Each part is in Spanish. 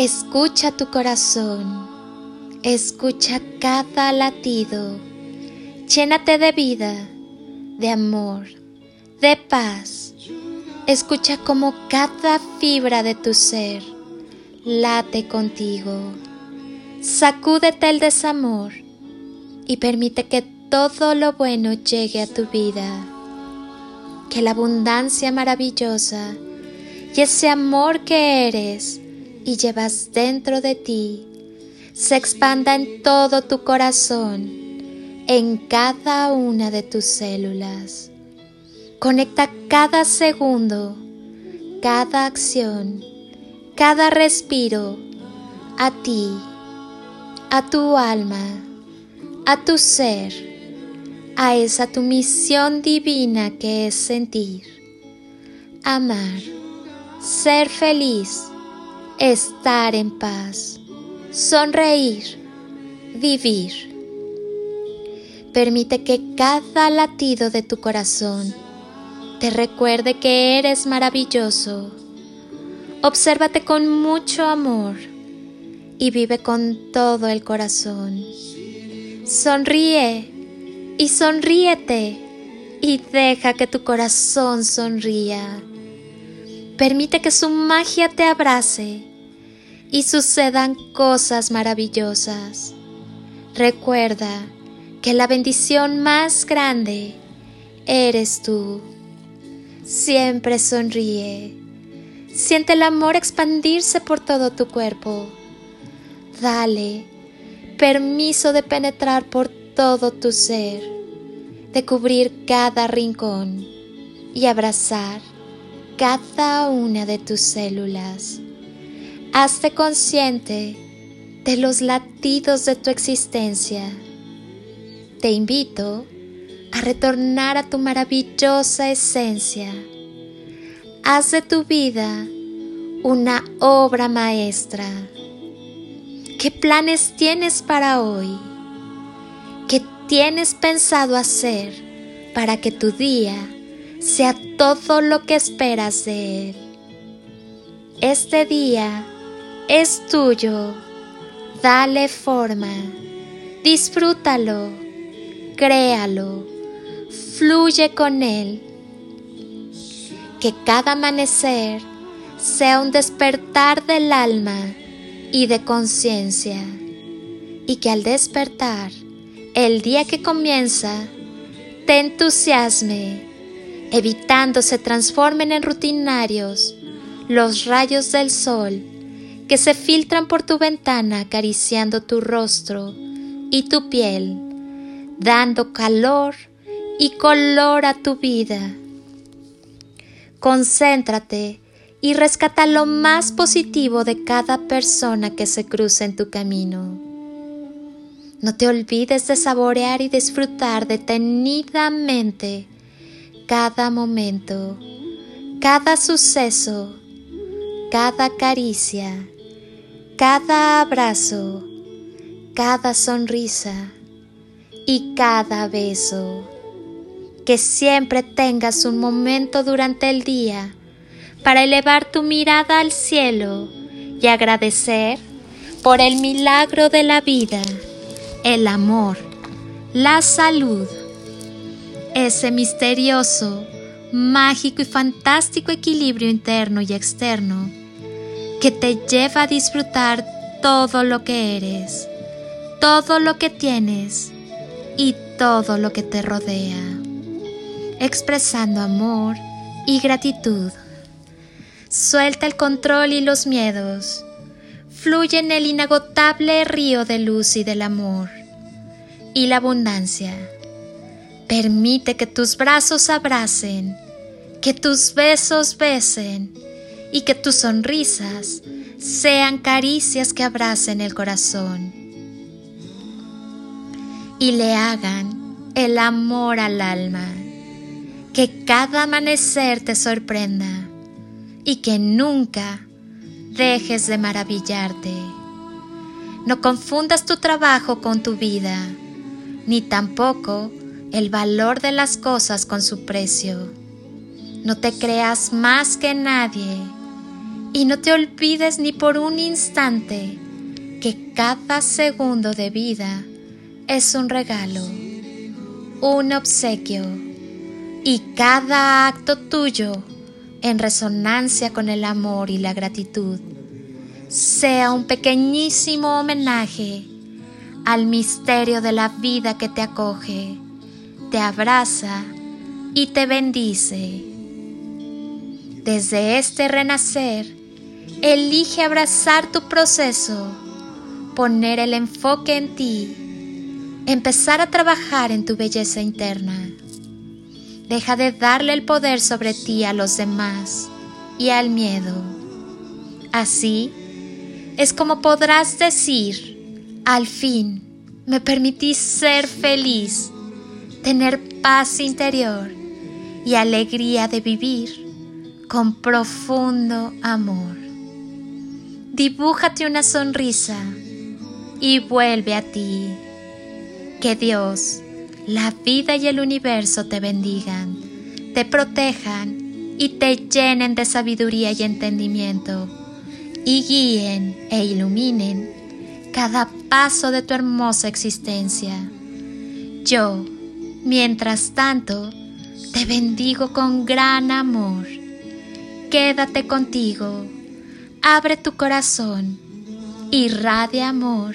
Escucha tu corazón, escucha cada latido, llénate de vida, de amor, de paz. Escucha como cada fibra de tu ser late contigo. Sacúdete el desamor y permite que todo lo bueno llegue a tu vida. Que la abundancia maravillosa y ese amor que eres y llevas dentro de ti se expanda en todo tu corazón, en cada una de tus células. Conecta cada segundo, cada acción, cada respiro a ti, a tu alma, a tu ser, a esa tu misión divina que es sentir, amar, ser feliz, estar en paz, sonreír, vivir. Permite que cada latido de tu corazón te recuerde que eres maravilloso. Obsérvate con mucho amor y vive con todo el corazón. Sonríe y sonríete y deja que tu corazón sonría. Permite que su magia te abrace y sucedan cosas maravillosas. Recuerda que la bendición más grande eres tú. Siempre sonríe. Siente el amor expandirse por todo tu cuerpo. Dale permiso de penetrar por todo tu ser, de cubrir cada rincón y abrazar cada una de tus células. Hazte consciente de los latidos de tu existencia. Te invito a retornar a tu maravillosa esencia. Haz de tu vida una obra maestra. ¿Qué planes tienes para hoy? ¿Qué tienes pensado hacer para que tu día sea todo lo que esperas de él? Este día es tuyo. Dale forma. Disfrútalo. Créalo fluye con Él. Que cada amanecer sea un despertar del alma y de conciencia. Y que al despertar, el día que comienza, te entusiasme, evitando se transformen en rutinarios los rayos del sol que se filtran por tu ventana acariciando tu rostro y tu piel, dando calor y color a tu vida. Concéntrate y rescata lo más positivo de cada persona que se cruce en tu camino. No te olvides de saborear y disfrutar detenidamente cada momento, cada suceso, cada caricia, cada abrazo, cada sonrisa y cada beso. Que siempre tengas un momento durante el día para elevar tu mirada al cielo y agradecer por el milagro de la vida, el amor, la salud, ese misterioso, mágico y fantástico equilibrio interno y externo que te lleva a disfrutar todo lo que eres, todo lo que tienes y todo lo que te rodea, expresando amor y gratitud. Suelta el control y los miedos. Fluye en el inagotable río de luz y del amor y la abundancia. Permite que tus brazos abracen, que tus besos besen y que tus sonrisas sean caricias que abracen el corazón y le hagan el amor al alma. Que cada amanecer te sorprenda y que nunca dejes de maravillarte. No confundas tu trabajo con tu vida, ni tampoco el valor de las cosas con su precio. No te creas más que nadie y no te olvides ni por un instante que cada segundo de vida es un regalo, un obsequio y cada acto tuyo en resonancia con el amor y la gratitud sea un pequeñísimo homenaje al misterio de la vida que te acoge, te abraza y te bendice. Desde este renacer, Elige abrazar tu proceso, poner el enfoque en ti, empezar a trabajar en tu belleza interna. Deja de darle el poder sobre ti a los demás y al miedo. Así es como podrás decir, al fin, me permití ser feliz, tener paz interior y alegría de vivir con profundo amor dibújate una sonrisa y vuelve a ti. Que Dios, la vida y el universo te bendigan, te protejan y te llenen de sabiduría y entendimiento y guíen e iluminen cada paso de tu hermosa existencia. Yo, mientras tanto, te bendigo con gran amor. Quédate contigo Abre tu corazón, irradia amor,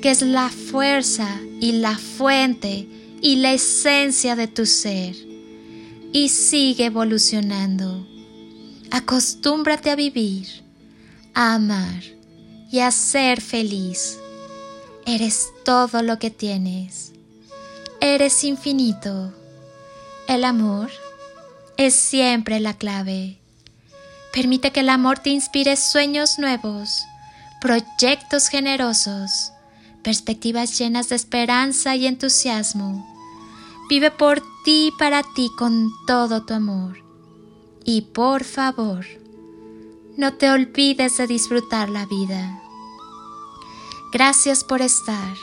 que es la fuerza y la fuente y la esencia de tu ser, y sigue evolucionando. Acostúmbrate a vivir, a amar y a ser feliz. Eres todo lo que tienes. Eres infinito. El amor es siempre la clave. Permite que el amor te inspire sueños nuevos, proyectos generosos, perspectivas llenas de esperanza y entusiasmo. Vive por ti y para ti con todo tu amor. Y por favor, no te olvides de disfrutar la vida. Gracias por estar.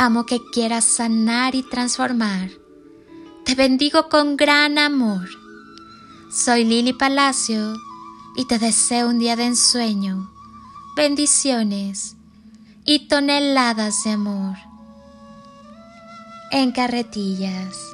Amo que quieras sanar y transformar. Te bendigo con gran amor soy Lili Palacio y te deseo un día de ensueño, bendiciones y toneladas de amor. En carretillas.